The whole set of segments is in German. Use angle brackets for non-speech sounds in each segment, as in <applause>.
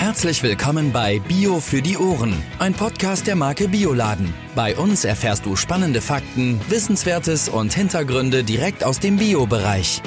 Herzlich willkommen bei Bio für die Ohren, ein Podcast der Marke Bioladen. Bei uns erfährst du spannende Fakten, Wissenswertes und Hintergründe direkt aus dem Bio-Bereich.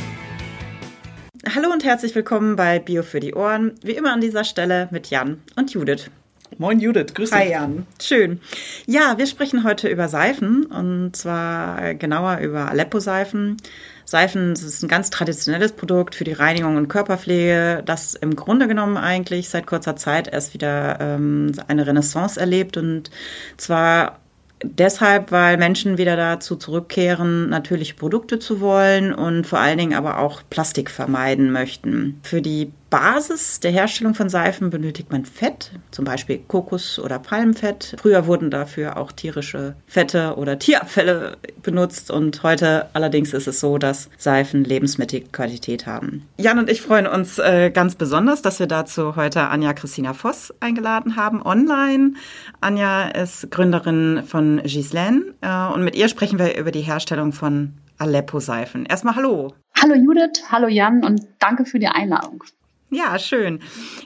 Hallo und herzlich willkommen bei Bio für die Ohren. Wie immer an dieser Stelle mit Jan und Judith. Moin Judith, grüß dich. Hi Jan, schön. Ja, wir sprechen heute über Seifen und zwar genauer über Aleppo-Seifen. Seifen ist ein ganz traditionelles Produkt für die Reinigung und Körperpflege, das im Grunde genommen eigentlich seit kurzer Zeit erst wieder ähm, eine Renaissance erlebt und zwar deshalb, weil Menschen wieder dazu zurückkehren, natürliche Produkte zu wollen und vor allen Dingen aber auch Plastik vermeiden möchten. Für die Basis der Herstellung von Seifen benötigt man Fett, zum Beispiel Kokos- oder Palmfett. Früher wurden dafür auch tierische Fette oder Tierabfälle benutzt und heute allerdings ist es so, dass Seifen Lebensmittelqualität haben. Jan und ich freuen uns äh, ganz besonders, dass wir dazu heute Anja Christina Voss eingeladen haben, online. Anja ist Gründerin von Gislaine äh, und mit ihr sprechen wir über die Herstellung von Aleppo-Seifen. Erstmal hallo. Hallo Judith, hallo Jan und danke für die Einladung. Ja, schön.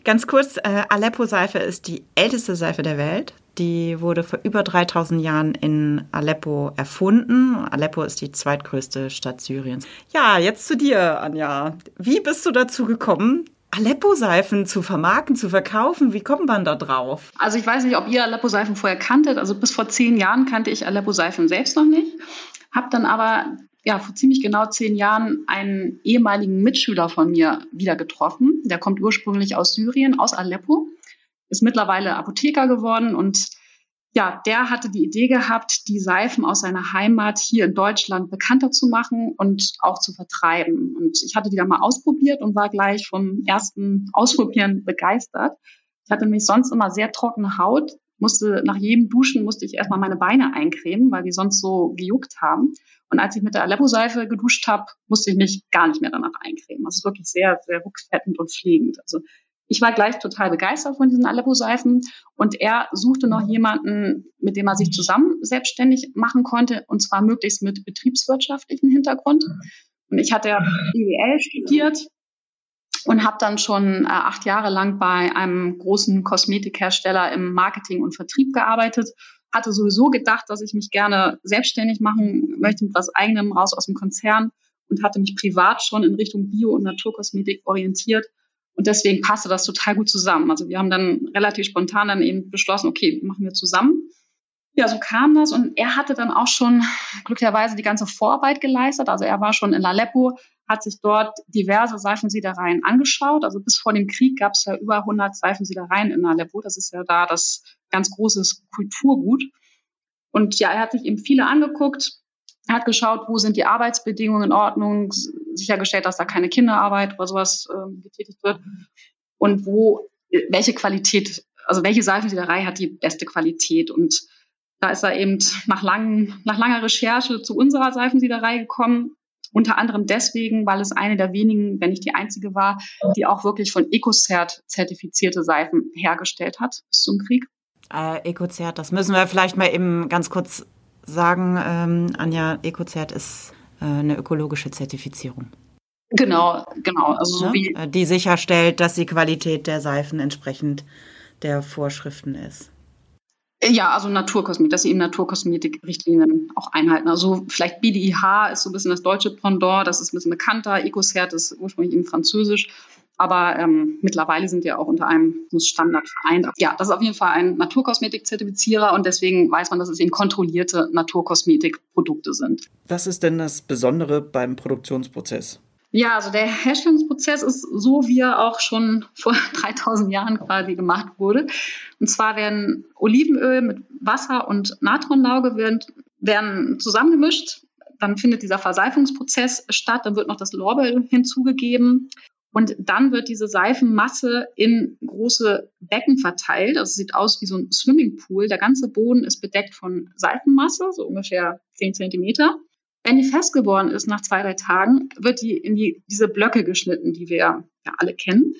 Ganz kurz, äh, Aleppo-Seife ist die älteste Seife der Welt. Die wurde vor über 3000 Jahren in Aleppo erfunden. Aleppo ist die zweitgrößte Stadt Syriens. Ja, jetzt zu dir, Anja. Wie bist du dazu gekommen, Aleppo-Seifen zu vermarkten, zu verkaufen? Wie kommt man da drauf? Also ich weiß nicht, ob ihr Aleppo-Seifen vorher kanntet. Also bis vor zehn Jahren kannte ich Aleppo-Seifen selbst noch nicht. Hab dann aber ja, vor ziemlich genau zehn Jahren einen ehemaligen Mitschüler von mir wieder getroffen. Der kommt ursprünglich aus Syrien, aus Aleppo, ist mittlerweile Apotheker geworden und ja, der hatte die Idee gehabt, die Seifen aus seiner Heimat hier in Deutschland bekannter zu machen und auch zu vertreiben. Und ich hatte die dann mal ausprobiert und war gleich vom ersten Ausprobieren begeistert. Ich hatte nämlich sonst immer sehr trockene Haut, musste nach jedem Duschen musste ich erstmal meine Beine eincremen, weil die sonst so gejuckt haben. Und als ich mit der Aleppo-Seife geduscht habe, musste ich mich gar nicht mehr danach eincremen. Das ist wirklich sehr, sehr rückfettend und pflegend. Also ich war gleich total begeistert von diesen Aleppo-Seifen und er suchte noch jemanden, mit dem er sich zusammen selbstständig machen konnte und zwar möglichst mit betriebswirtschaftlichem Hintergrund. Und ich hatte ja BWL studiert und habe dann schon äh, acht Jahre lang bei einem großen Kosmetikhersteller im Marketing und Vertrieb gearbeitet hatte sowieso gedacht, dass ich mich gerne selbstständig machen möchte mit was eigenem raus aus dem Konzern und hatte mich privat schon in Richtung Bio- und Naturkosmetik orientiert. Und deswegen passte das total gut zusammen. Also wir haben dann relativ spontan dann eben beschlossen, okay, machen wir zusammen. Ja, so kam das und er hatte dann auch schon glücklicherweise die ganze Vorarbeit geleistet. Also er war schon in Aleppo, hat sich dort diverse Seifensiedereien angeschaut. Also bis vor dem Krieg gab es ja über 100 Seifensiedereien in Aleppo. Das ist ja da das ganz großes Kulturgut. Und ja, er hat sich eben viele angeguckt, hat geschaut, wo sind die Arbeitsbedingungen in Ordnung, sichergestellt, dass da keine Kinderarbeit oder sowas äh, getätigt wird und wo, welche Qualität, also welche Seifensiederei hat die beste Qualität und da ist er eben nach, lang, nach langer Recherche zu unserer Seifensiederei gekommen. Unter anderem deswegen, weil es eine der wenigen, wenn nicht die einzige war, die auch wirklich von EcoCert zertifizierte Seifen hergestellt hat bis zum Krieg. Äh, EcoCert, das müssen wir vielleicht mal eben ganz kurz sagen. Ähm, Anja, EcoCert ist äh, eine ökologische Zertifizierung. Genau, genau. Also so wie äh, die sicherstellt, dass die Qualität der Seifen entsprechend der Vorschriften ist. Ja, also Naturkosmetik, dass sie eben Naturkosmetik-Richtlinien auch einhalten. Also vielleicht BDIH ist so ein bisschen das deutsche Pendant, das ist ein bisschen bekannter. EcoCert ist ursprünglich eben französisch. Aber ähm, mittlerweile sind wir auch unter einem Standard vereint. Ja, das ist auf jeden Fall ein Naturkosmetik-Zertifizierer und deswegen weiß man, dass es eben kontrollierte Naturkosmetikprodukte sind. Was ist denn das Besondere beim Produktionsprozess? Ja, also der Herstellungsprozess ist so, wie er auch schon vor <laughs> 3000 Jahren quasi gemacht wurde. Und zwar werden Olivenöl mit Wasser und Natronlauge werden, werden zusammengemischt. Dann findet dieser Verseifungsprozess statt. Dann wird noch das Lorbeer hinzugegeben. Und dann wird diese Seifenmasse in große Becken verteilt. Das sieht aus wie so ein Swimmingpool. Der ganze Boden ist bedeckt von Seifenmasse, so ungefähr 10 Zentimeter. Wenn die fest geworden ist nach zwei, drei Tagen, wird die in die, diese Blöcke geschnitten, die wir ja alle kennen.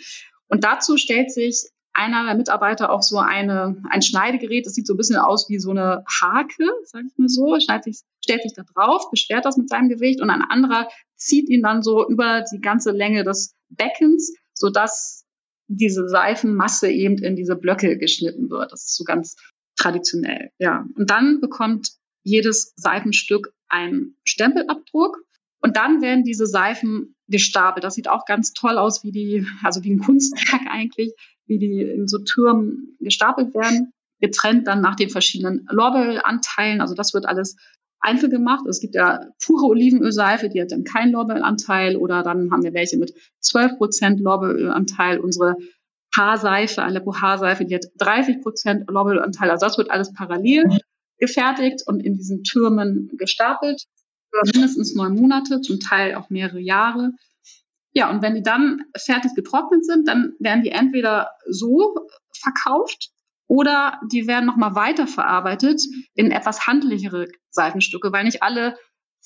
Und dazu stellt sich einer der Mitarbeiter auch so eine, ein Schneidegerät, das sieht so ein bisschen aus wie so eine Hake, sag ich mal so, sich, stellt sich da drauf, beschwert das mit seinem Gewicht und ein anderer zieht ihn dann so über die ganze Länge des Beckens, sodass diese Seifenmasse eben in diese Blöcke geschnitten wird. Das ist so ganz traditionell, ja. Und dann bekommt jedes Seifenstück einen Stempelabdruck und dann werden diese Seifen gestapelt. Das sieht auch ganz toll aus, wie die, also wie ein <laughs> Kunstwerk eigentlich, wie die in so Türmen gestapelt werden, getrennt dann nach den verschiedenen Lorbeeranteilen. Also das wird alles einzeln gemacht. Es gibt ja pure Olivenölseife, die hat dann keinen Lorbeeranteil oder dann haben wir welche mit 12 Prozent Lorbeeranteil. Unsere Haarseife, Aleppo Haarseife, die hat 30 Prozent Lorbeeranteil. Also das wird alles parallel gefertigt und in diesen Türmen gestapelt für mindestens neun Monate, zum Teil auch mehrere Jahre. Ja, und wenn die dann fertig getrocknet sind, dann werden die entweder so verkauft oder die werden nochmal weiterverarbeitet in etwas handlichere Seifenstücke, weil nicht alle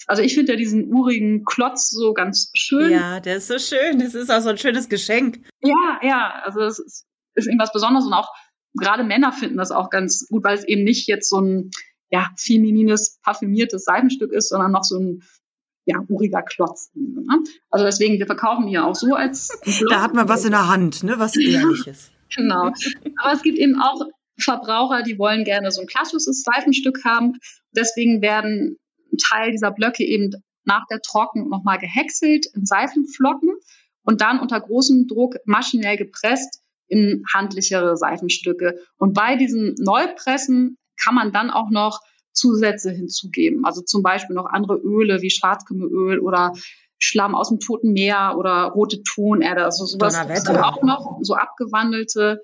also ich finde ja diesen urigen Klotz so ganz schön. Ja, der ist so schön. Das ist auch so ein schönes Geschenk. Ja, ja. Also es ist, ist irgendwas Besonderes und auch gerade Männer finden das auch ganz gut, weil es eben nicht jetzt so ein ja, feminines, parfümiertes Seifenstück ist, sondern noch so ein ja, uriger Klotz. Ne? Also deswegen, wir verkaufen ja auch so als. Da hat man was in der Hand, ne? Was <laughs> ehrliches. genau. Aber es gibt eben auch Verbraucher, die wollen gerne so ein klassisches Seifenstück haben. Deswegen werden ein Teil dieser Blöcke eben nach der Trocken nochmal gehäckselt in Seifenflocken und dann unter großem Druck maschinell gepresst in handlichere Seifenstücke. Und bei diesen Neupressen kann man dann auch noch Zusätze hinzugeben. Also zum Beispiel noch andere Öle wie Schwarzkümmelöl oder Schlamm aus dem Toten Meer oder rote Tonerde. Also sowas dann auch noch, so abgewandelte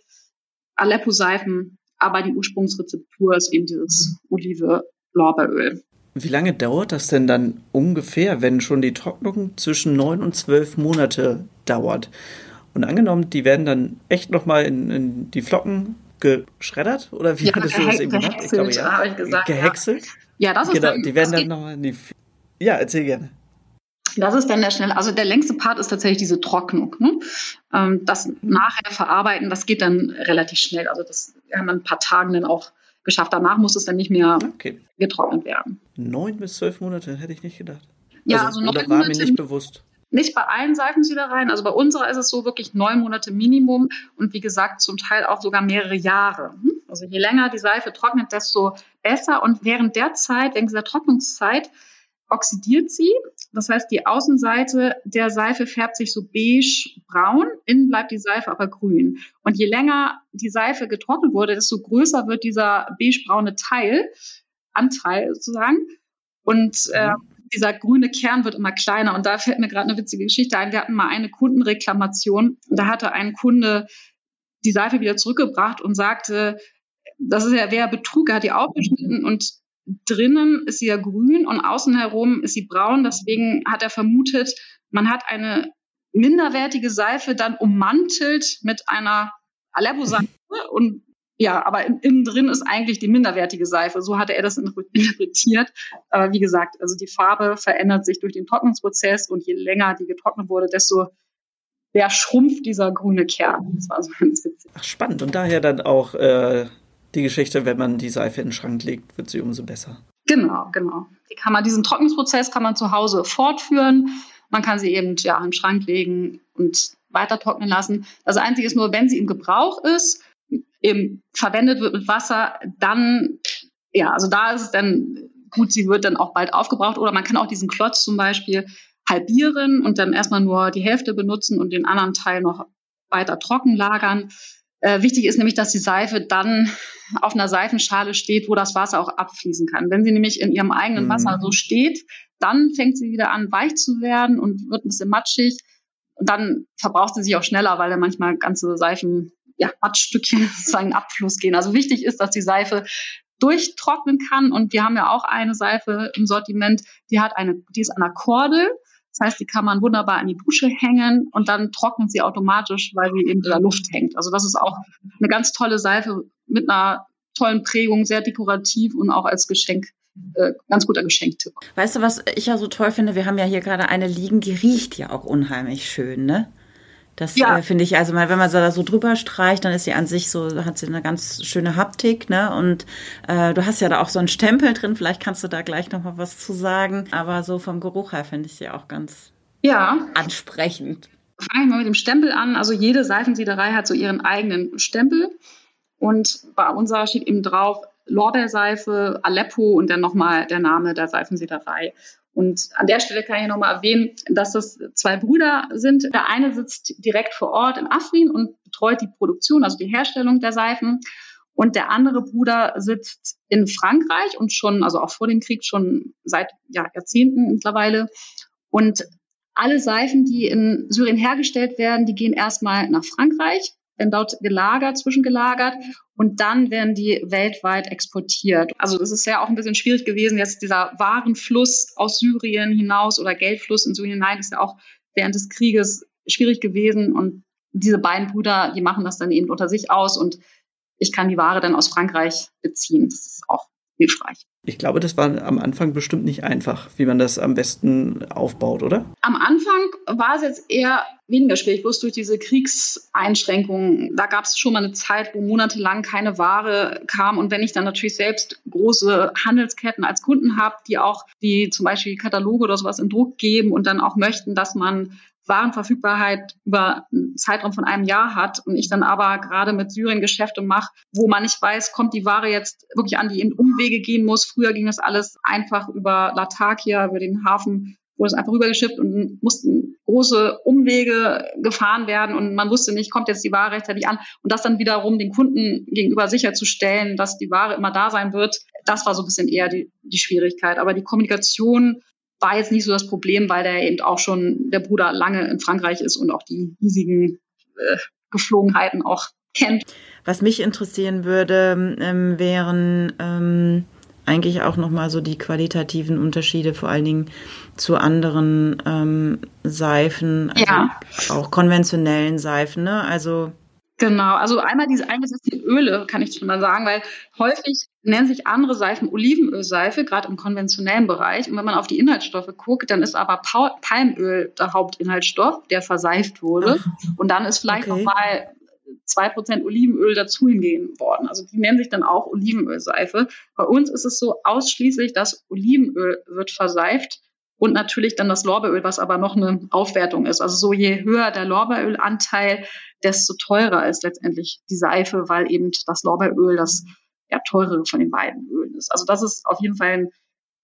Aleppo-Seifen. Aber die Ursprungsrezeptur ist eben dieses Olive-Lorbeeröl. Wie lange dauert das denn dann ungefähr, wenn schon die Trocknung zwischen neun und zwölf Monate dauert? Und angenommen, die werden dann echt nochmal in, in die Flocken geschreddert? Oder wie ja, hattest du das eben gemacht? Ich glaube, ja. Habe ich gesagt, gehäckselt? Ja, ja das ist genau, dann, die werden dann nochmal in die. Ja, erzähl gerne. Das ist dann der schnelle, also der längste Part ist tatsächlich diese Trocknung. Ne? Ähm, das nachher verarbeiten, das geht dann relativ schnell. Also das haben wir ein paar Tagen dann auch geschafft. Danach muss es dann nicht mehr okay. getrocknet werden. Neun bis zwölf Monate hätte ich nicht gedacht. Ja, also, also noch war mir nicht bewusst. Nicht bei allen Seifensiedereien, also bei unserer ist es so wirklich neun Monate Minimum und wie gesagt zum Teil auch sogar mehrere Jahre. Hm? Also je länger die Seife trocknet, desto besser und während der Zeit, während dieser Trocknungszeit, oxidiert sie. Das heißt, die Außenseite der Seife färbt sich so beige-braun, innen bleibt die Seife aber grün. Und je länger die Seife getrocknet wurde, desto größer wird dieser beige-braune Teil, Anteil sozusagen. Und äh, dieser grüne Kern wird immer kleiner. Und da fällt mir gerade eine witzige Geschichte ein. Wir hatten mal eine Kundenreklamation. Da hatte ein Kunde die Seife wieder zurückgebracht und sagte, das ist ja wer Betrug, er hat die aufgeschnitten und drinnen ist sie ja grün und außen herum ist sie braun. Deswegen hat er vermutet, man hat eine minderwertige Seife dann ummantelt mit einer Aleppo-Seife und ja, aber innen drin ist eigentlich die minderwertige Seife. So hatte er das interpretiert. Aber wie gesagt, also die Farbe verändert sich durch den Trocknungsprozess und je länger die getrocknet wurde, desto mehr schrumpft dieser grüne Kern. Das war so <laughs> ganz witzig. Ach, spannend. Und daher dann auch äh, die Geschichte, wenn man die Seife in den Schrank legt, wird sie umso besser. Genau, genau. Die kann man, diesen Trocknungsprozess kann man zu Hause fortführen. Man kann sie eben ja im Schrank legen und weiter trocknen lassen. Das Einzige ist nur, wenn sie im Gebrauch ist, eben verwendet wird mit Wasser, dann, ja, also da ist es dann gut, sie wird dann auch bald aufgebraucht oder man kann auch diesen Klotz zum Beispiel halbieren und dann erstmal nur die Hälfte benutzen und den anderen Teil noch weiter trocken lagern. Äh, wichtig ist nämlich, dass die Seife dann auf einer Seifenschale steht, wo das Wasser auch abfließen kann. Wenn sie nämlich in ihrem eigenen mhm. Wasser so steht, dann fängt sie wieder an, weich zu werden und wird ein bisschen matschig. Und dann verbraucht sie sich auch schneller, weil da manchmal ganze Seifen ja, Matschstückchen sozusagen <laughs> Abfluss gehen. Also wichtig ist, dass die Seife durchtrocknen kann. Und wir haben ja auch eine Seife im Sortiment, die hat eine, die ist an der Kordel. Das heißt, die kann man wunderbar an die Dusche hängen und dann trocknet sie automatisch, weil sie eben in der Luft hängt. Also das ist auch eine ganz tolle Seife mit einer tollen Prägung, sehr dekorativ und auch als Geschenk äh, ganz guter Geschenktipp. Weißt du, was ich ja so toll finde? Wir haben ja hier gerade eine liegen, die riecht ja auch unheimlich schön, ne? Das ja. äh, finde ich, also mal, wenn man da so drüber streicht, dann ist sie an sich so, hat sie eine ganz schöne Haptik, ne? Und äh, du hast ja da auch so einen Stempel drin, vielleicht kannst du da gleich noch mal was zu sagen. Aber so vom Geruch her finde ich sie auch ganz ja. ansprechend. fange ich mal mit dem Stempel an. Also jede Seifensiederei hat so ihren eigenen Stempel. Und bei unserer steht eben drauf Lorbeerseife, Aleppo und dann nochmal der Name der Seifensiederei. Und an der Stelle kann ich nochmal erwähnen, dass das zwei Brüder sind. Der eine sitzt direkt vor Ort in Afrin und betreut die Produktion, also die Herstellung der Seifen. Und der andere Bruder sitzt in Frankreich und schon, also auch vor dem Krieg, schon seit ja, Jahrzehnten mittlerweile. Und alle Seifen, die in Syrien hergestellt werden, die gehen erstmal nach Frankreich, werden dort gelagert, zwischengelagert und dann werden die weltweit exportiert. Also das ist ja auch ein bisschen schwierig gewesen, jetzt dieser Warenfluss aus Syrien hinaus oder Geldfluss in Syrien hinein ist ja auch während des Krieges schwierig gewesen und diese beiden Brüder, die machen das dann eben unter sich aus und ich kann die Ware dann aus Frankreich beziehen. Das ist auch hilfreich. Ich glaube, das war am Anfang bestimmt nicht einfach, wie man das am besten aufbaut, oder? Am Anfang war es jetzt eher weniger schwierig, bloß durch diese Kriegseinschränkungen. Da gab es schon mal eine Zeit, wo monatelang keine Ware kam. Und wenn ich dann natürlich selbst große Handelsketten als Kunden habe, die auch die zum Beispiel Kataloge oder sowas in Druck geben und dann auch möchten, dass man Warenverfügbarkeit über einen Zeitraum von einem Jahr hat und ich dann aber gerade mit Syrien Geschäfte mache, wo man nicht weiß, kommt die Ware jetzt wirklich an, die in Umwege gehen muss. Früher ging das alles einfach über Latakia, über den Hafen, wurde es einfach rübergeschippt und mussten große Umwege gefahren werden und man wusste nicht, kommt jetzt die Ware rechtzeitig an und das dann wiederum den Kunden gegenüber sicherzustellen, dass die Ware immer da sein wird, das war so ein bisschen eher die, die Schwierigkeit. Aber die Kommunikation war jetzt nicht so das Problem, weil der eben auch schon der Bruder lange in Frankreich ist und auch die hiesigen äh, Geflogenheiten auch kennt. Was mich interessieren würde, ähm, wären ähm, eigentlich auch nochmal so die qualitativen Unterschiede, vor allen Dingen zu anderen ähm, Seifen, also ja. auch konventionellen Seifen. Ne? Also Genau, also einmal diese eingesetzten Öle, kann ich schon mal sagen, weil häufig nennen sich andere Seifen Olivenölseife, gerade im konventionellen Bereich. Und wenn man auf die Inhaltsstoffe guckt, dann ist aber Palmöl der Hauptinhaltsstoff, der verseift wurde. Und dann ist vielleicht okay. nochmal zwei Prozent Olivenöl dazu hingehen worden. Also die nennen sich dann auch Olivenölseife. Bei uns ist es so ausschließlich, dass Olivenöl wird verseift und natürlich dann das Lorbeeröl, was aber noch eine Aufwertung ist. Also so je höher der Lorbeerölanteil, desto teurer ist letztendlich die Seife, weil eben das Lorbeeröl das ja, teurere von den beiden Ölen ist. Also das ist auf jeden Fall ein,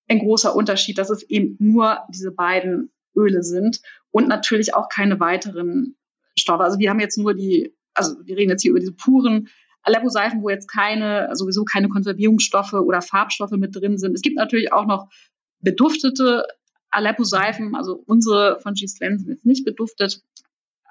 ein großer Unterschied, dass es eben nur diese beiden Öle sind und natürlich auch keine weiteren Stoffe. Also wir haben jetzt nur die, also wir reden jetzt hier über diese puren Aleppo-Seifen, wo jetzt keine, sowieso keine Konservierungsstoffe oder Farbstoffe mit drin sind. Es gibt natürlich auch noch beduftete Aleppo-Seifen, also unsere von Gislen sind jetzt nicht beduftet,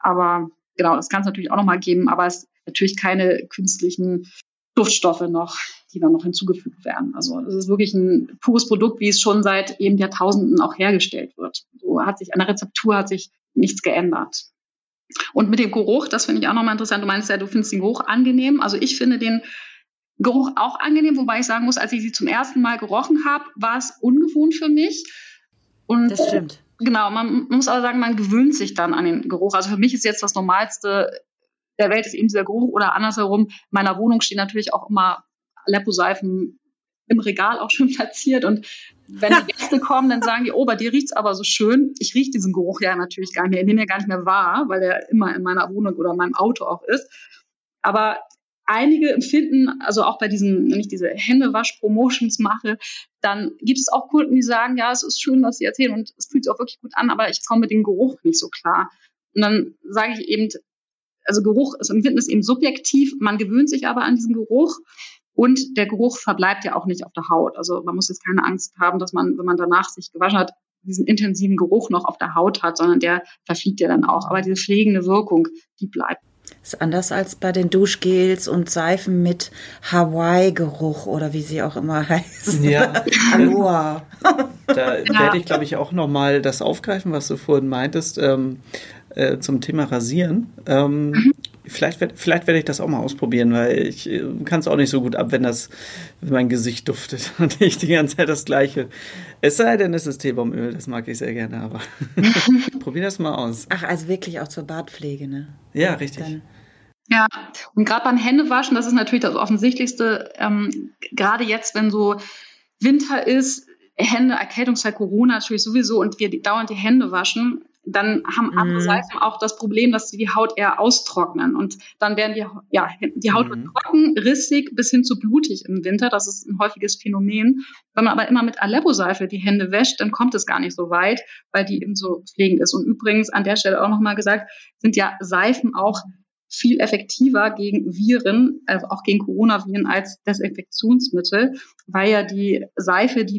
aber genau, das kann es natürlich auch noch mal geben, aber es natürlich keine künstlichen Duftstoffe noch, die dann noch hinzugefügt werden. Also es ist wirklich ein pures Produkt, wie es schon seit eben Jahrtausenden auch hergestellt wird. So hat sich an der Rezeptur hat sich nichts geändert. Und mit dem Geruch, das finde ich auch nochmal interessant. Du meinst ja, du findest den Geruch angenehm. Also ich finde den Geruch auch angenehm, wobei ich sagen muss, als ich sie zum ersten Mal gerochen habe, war es ungewohnt für mich. Und das stimmt. Genau, man muss aber sagen, man gewöhnt sich dann an den Geruch. Also für mich ist jetzt das Normalste der Welt ist eben dieser Geruch oder andersherum. In meiner Wohnung stehen natürlich auch immer Aleppo-Seifen im Regal auch schon <laughs> platziert und wenn die Gäste kommen, dann sagen die, oh, bei dir riecht's aber so schön. Ich rieche diesen Geruch ja natürlich gar nicht mehr, ich nehme ja gar nicht mehr wahr, weil der immer in meiner Wohnung oder in meinem Auto auch ist. Aber einige empfinden, also auch bei diesen, wenn ich diese Händewasch-Promotions mache, dann gibt es auch Kunden, die sagen, ja, es ist schön, was sie erzählen und es fühlt sich auch wirklich gut an, aber ich komme mit dem Geruch nicht so klar. Und dann sage ich eben, also Geruch ist Empfinden ist eben subjektiv, man gewöhnt sich aber an diesen Geruch und der Geruch verbleibt ja auch nicht auf der Haut. Also man muss jetzt keine Angst haben, dass man, wenn man danach sich gewaschen hat, diesen intensiven Geruch noch auf der Haut hat, sondern der verfliegt ja dann auch. Aber diese pflegende Wirkung, die bleibt. Das ist anders als bei den Duschgels und Seifen mit Hawaii-Geruch oder wie sie auch immer <laughs> heißen. Ja. Aloha. Da ja. werde ich, glaube ich, auch nochmal das aufgreifen, was du vorhin meintest. Ähm, äh, zum Thema Rasieren. Ähm, mhm. Vielleicht, vielleicht werde ich das auch mal ausprobieren, weil ich äh, kann es auch nicht so gut ab, wenn das wenn mein Gesicht duftet <laughs> und ich die ganze Zeit das Gleiche. Es sei denn, es ist Teebaumöl, das mag ich sehr gerne, aber <laughs> probier das mal aus. Ach, also wirklich auch zur Bartpflege, ne? Ja, richtig. Dann ja, und gerade beim Händewaschen, das ist natürlich das Offensichtlichste, ähm, gerade jetzt, wenn so Winter ist, Hände, Erkältungszeit, Corona natürlich sowieso und wir dauernd die Hände waschen, dann haben mhm. Apo-Seifen auch das Problem, dass sie die Haut eher austrocknen und dann werden die, ja, die Haut mhm. trocken, rissig bis hin zu blutig im Winter. Das ist ein häufiges Phänomen. Wenn man aber immer mit Aleppo-Seife die Hände wäscht, dann kommt es gar nicht so weit, weil die eben so pflegend ist. Und übrigens an der Stelle auch nochmal gesagt, sind ja Seifen auch viel effektiver gegen Viren, also auch gegen Coronaviren als Desinfektionsmittel, weil ja die Seife die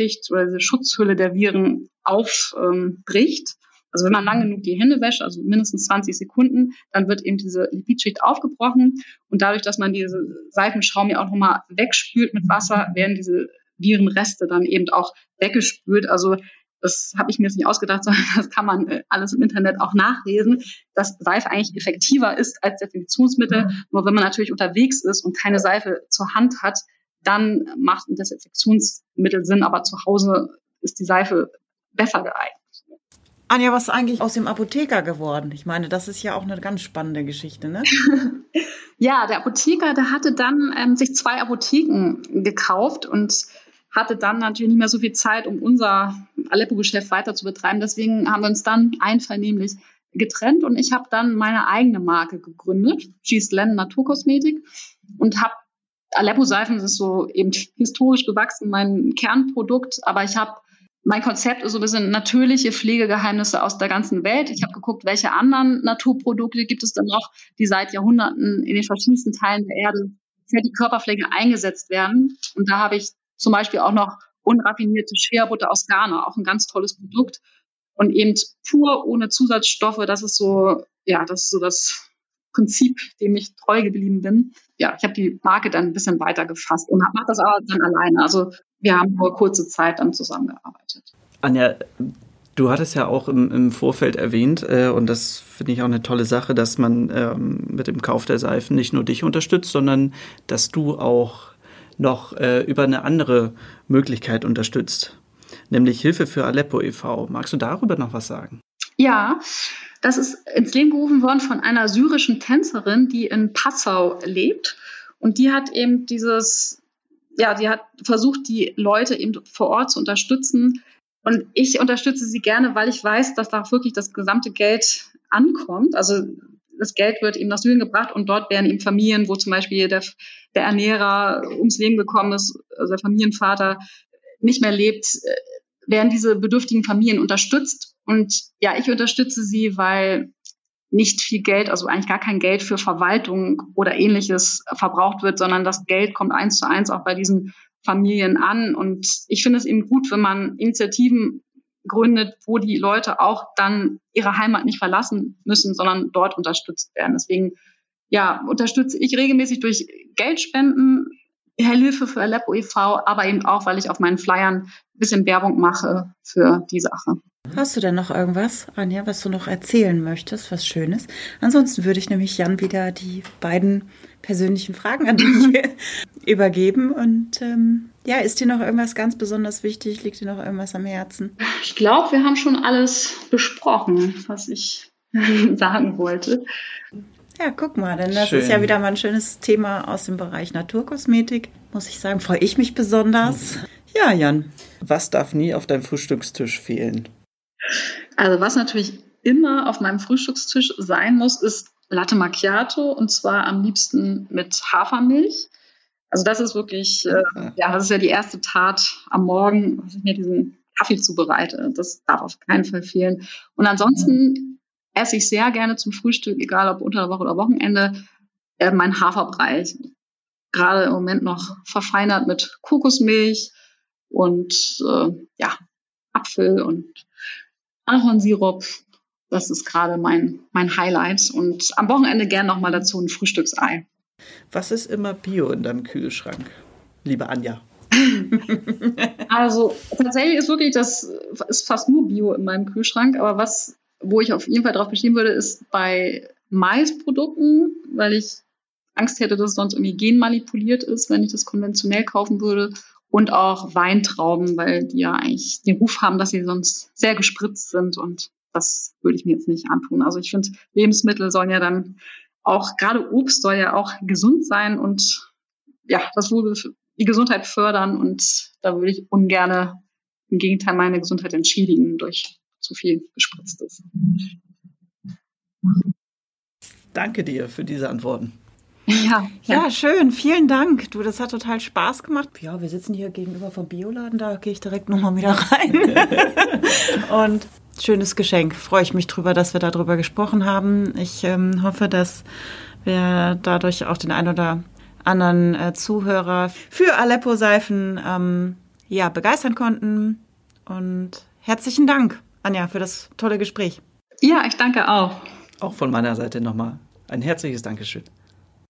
Lipidschicht oder diese Schutzhülle der Viren aufbricht. also wenn man lange genug die Hände wäscht, also mindestens 20 Sekunden, dann wird eben diese Lipidschicht aufgebrochen und dadurch, dass man diese Seifenschaum ja auch nochmal wegspült mit Wasser, werden diese Virenreste dann eben auch weggespült. Also das habe ich mir jetzt nicht ausgedacht, <laughs> sondern das kann man äh, alles im Internet auch nachlesen, dass Seife eigentlich effektiver ist als Desinfektionsmittel. Mhm. Nur wenn man natürlich unterwegs ist und keine Seife zur Hand hat, dann macht ein Desinfektionsmittel Sinn, aber zu Hause ist die Seife besser geeignet. Anja, was ist eigentlich aus dem Apotheker geworden? Ich meine, das ist ja auch eine ganz spannende Geschichte, ne? <laughs> ja, der Apotheker, der hatte dann ähm, sich zwei Apotheken gekauft und hatte dann natürlich nicht mehr so viel Zeit, um unser Aleppo-Geschäft weiter zu betreiben. Deswegen haben wir uns dann einvernehmlich getrennt und ich habe dann meine eigene Marke gegründet, Gislen Naturkosmetik und habe Aleppo-Seifen, ist so eben historisch gewachsen, mein Kernprodukt, aber ich habe mein Konzept ist so ein bisschen natürliche Pflegegeheimnisse aus der ganzen Welt. Ich habe geguckt, welche anderen Naturprodukte gibt es denn noch, die seit Jahrhunderten in den verschiedensten Teilen der Erde für die Körperpflege eingesetzt werden. Und da habe ich zum Beispiel auch noch unraffinierte Scherbutter aus Ghana, auch ein ganz tolles Produkt. Und eben pur ohne Zusatzstoffe, das ist so, ja, das ist so das Prinzip, dem ich treu geblieben bin. Ja, ich habe die Marke dann ein bisschen weiter gefasst und mache das aber dann alleine. Also wir haben nur kurze Zeit dann zusammengearbeitet. Anja, du hattest ja auch im, im Vorfeld erwähnt, äh, und das finde ich auch eine tolle Sache, dass man ähm, mit dem Kauf der Seifen nicht nur dich unterstützt, sondern dass du auch noch äh, über eine andere Möglichkeit unterstützt, nämlich Hilfe für Aleppo e.V. Magst du darüber noch was sagen? Ja, das ist ins Leben gerufen worden von einer syrischen Tänzerin, die in Passau lebt. Und die hat eben dieses, ja, die hat versucht, die Leute eben vor Ort zu unterstützen. Und ich unterstütze sie gerne, weil ich weiß, dass da wirklich das gesamte Geld ankommt. Also das Geld wird eben nach Syrien gebracht und dort werden eben Familien, wo zum Beispiel der, der Ernährer ums Leben gekommen ist, also der Familienvater nicht mehr lebt, äh, werden diese bedürftigen Familien unterstützt. Und ja, ich unterstütze sie, weil nicht viel Geld, also eigentlich gar kein Geld für Verwaltung oder ähnliches verbraucht wird, sondern das Geld kommt eins zu eins auch bei diesen Familien an. Und ich finde es eben gut, wenn man Initiativen gründet, wo die Leute auch dann ihre Heimat nicht verlassen müssen, sondern dort unterstützt werden. Deswegen ja, unterstütze ich regelmäßig durch Geldspenden, Hilfe für Aleppo e.V., aber eben auch, weil ich auf meinen Flyern ein bisschen Werbung mache für die Sache. Hast du denn noch irgendwas, Anja, was du noch erzählen möchtest, was Schönes? Ansonsten würde ich nämlich Jan wieder die beiden persönlichen Fragen an dich <laughs> übergeben. Und ähm, ja, ist dir noch irgendwas ganz besonders wichtig? Liegt dir noch irgendwas am Herzen? Ich glaube, wir haben schon alles besprochen, was ich <laughs> sagen wollte. Ja, guck mal, denn das Schön. ist ja wieder mal ein schönes Thema aus dem Bereich Naturkosmetik. Muss ich sagen, freue ich mich besonders. Ja, Jan. Was darf nie auf deinem Frühstückstisch fehlen? Also was natürlich immer auf meinem Frühstückstisch sein muss, ist Latte Macchiato und zwar am liebsten mit Hafermilch. Also das ist wirklich, äh, ja, das ist ja die erste Tat am Morgen, was ich mir diesen Kaffee zubereite. Das darf auf keinen Fall fehlen. Und ansonsten esse ich sehr gerne zum Frühstück, egal ob unter der Woche oder Wochenende, äh, mein Haferbrei. Gerade im Moment noch verfeinert mit Kokosmilch und äh, ja, Apfel und Ahornsirup. Das ist gerade mein, mein Highlight. Und am Wochenende gern nochmal dazu ein Frühstücksei. Was ist immer Bio in deinem Kühlschrank, liebe Anja? <laughs> also tatsächlich ist wirklich, das ist fast nur Bio in meinem Kühlschrank. Aber was, wo ich auf jeden Fall darauf bestehen würde, ist bei Maisprodukten, weil ich Angst hätte, dass es sonst irgendwie genmanipuliert ist, wenn ich das konventionell kaufen würde. Und auch Weintrauben, weil die ja eigentlich den Ruf haben, dass sie sonst sehr gespritzt sind und das würde ich mir jetzt nicht antun. Also ich finde, Lebensmittel sollen ja dann auch, gerade Obst soll ja auch gesund sein und ja, das würde die Gesundheit fördern und da würde ich ungerne im Gegenteil meine Gesundheit entschädigen durch zu viel gespritzt ist. Danke dir für diese Antworten. Ja, ja, schön. Vielen Dank. Du, das hat total Spaß gemacht. Ja, wir sitzen hier gegenüber vom Bioladen, da gehe ich direkt nochmal wieder <laughs> rein. Und schönes Geschenk. Freue ich mich drüber, dass wir darüber gesprochen haben. Ich ähm, hoffe, dass wir dadurch auch den ein oder anderen äh, Zuhörer für Aleppo-Seifen ähm, ja, begeistern konnten. Und herzlichen Dank, Anja, für das tolle Gespräch. Ja, ich danke auch. Auch von meiner Seite nochmal ein herzliches Dankeschön.